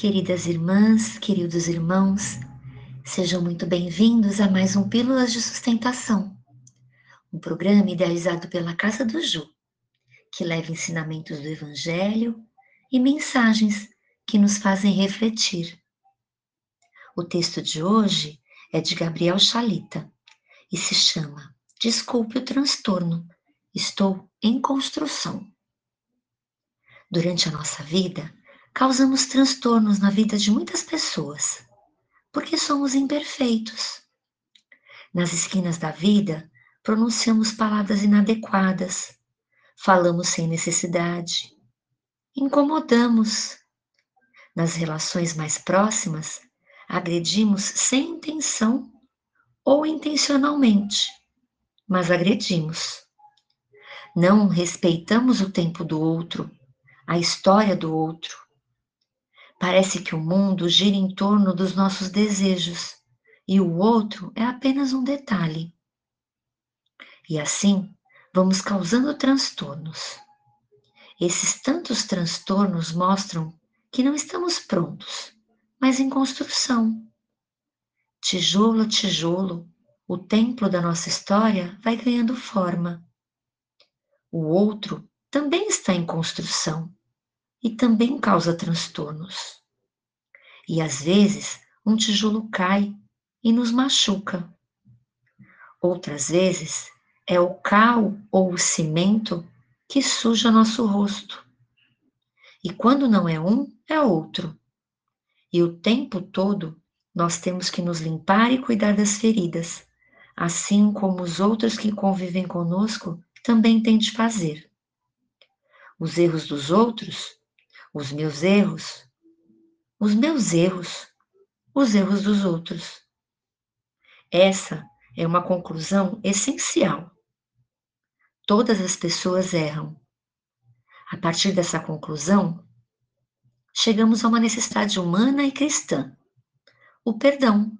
Queridas irmãs, queridos irmãos, sejam muito bem-vindos a mais um Pílulas de Sustentação, um programa idealizado pela Casa do Ju, que leva ensinamentos do Evangelho e mensagens que nos fazem refletir. O texto de hoje é de Gabriel Chalita e se chama Desculpe o transtorno, estou em construção. Durante a nossa vida, causamos transtornos na vida de muitas pessoas, porque somos imperfeitos. Nas esquinas da vida, pronunciamos palavras inadequadas, falamos sem necessidade, incomodamos. Nas relações mais próximas, agredimos sem intenção ou intencionalmente, mas agredimos. Não respeitamos o tempo do outro, a história do outro, Parece que o mundo gira em torno dos nossos desejos e o outro é apenas um detalhe. E assim vamos causando transtornos. Esses tantos transtornos mostram que não estamos prontos, mas em construção. Tijolo a tijolo, o templo da nossa história vai ganhando forma. O outro também está em construção e também causa transtornos. E às vezes um tijolo cai e nos machuca. Outras vezes é o cal ou o cimento que suja nosso rosto. E quando não é um, é outro. E o tempo todo nós temos que nos limpar e cuidar das feridas, assim como os outros que convivem conosco também têm de fazer. Os erros dos outros os meus erros, os meus erros, os erros dos outros. Essa é uma conclusão essencial. Todas as pessoas erram. A partir dessa conclusão, chegamos a uma necessidade humana e cristã: o perdão.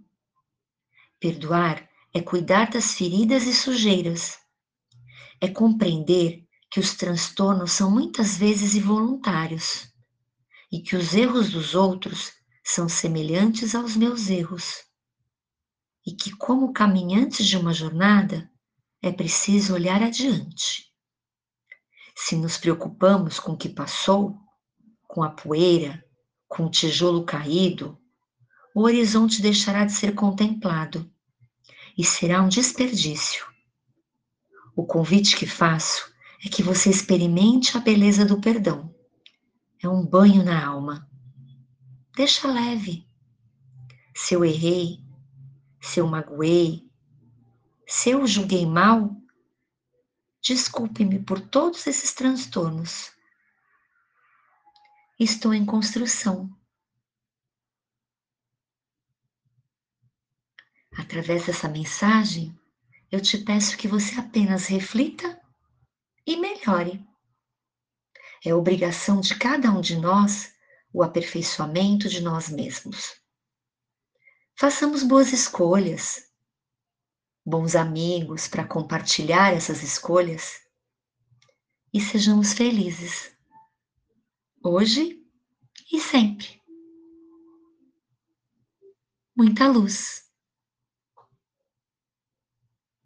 Perdoar é cuidar das feridas e sujeiras, é compreender que os transtornos são muitas vezes involuntários e que os erros dos outros são semelhantes aos meus erros, e que, como caminhantes de uma jornada, é preciso olhar adiante. Se nos preocupamos com o que passou, com a poeira, com o tijolo caído, o horizonte deixará de ser contemplado e será um desperdício. O convite que faço é que você experimente a beleza do perdão é um banho na alma. Deixa leve. Se eu errei, se eu magoei, se eu julguei mal, desculpe-me por todos esses transtornos. Estou em construção. Através dessa mensagem, eu te peço que você apenas reflita e melhore. É obrigação de cada um de nós o aperfeiçoamento de nós mesmos. Façamos boas escolhas, bons amigos para compartilhar essas escolhas e sejamos felizes, hoje e sempre. Muita luz.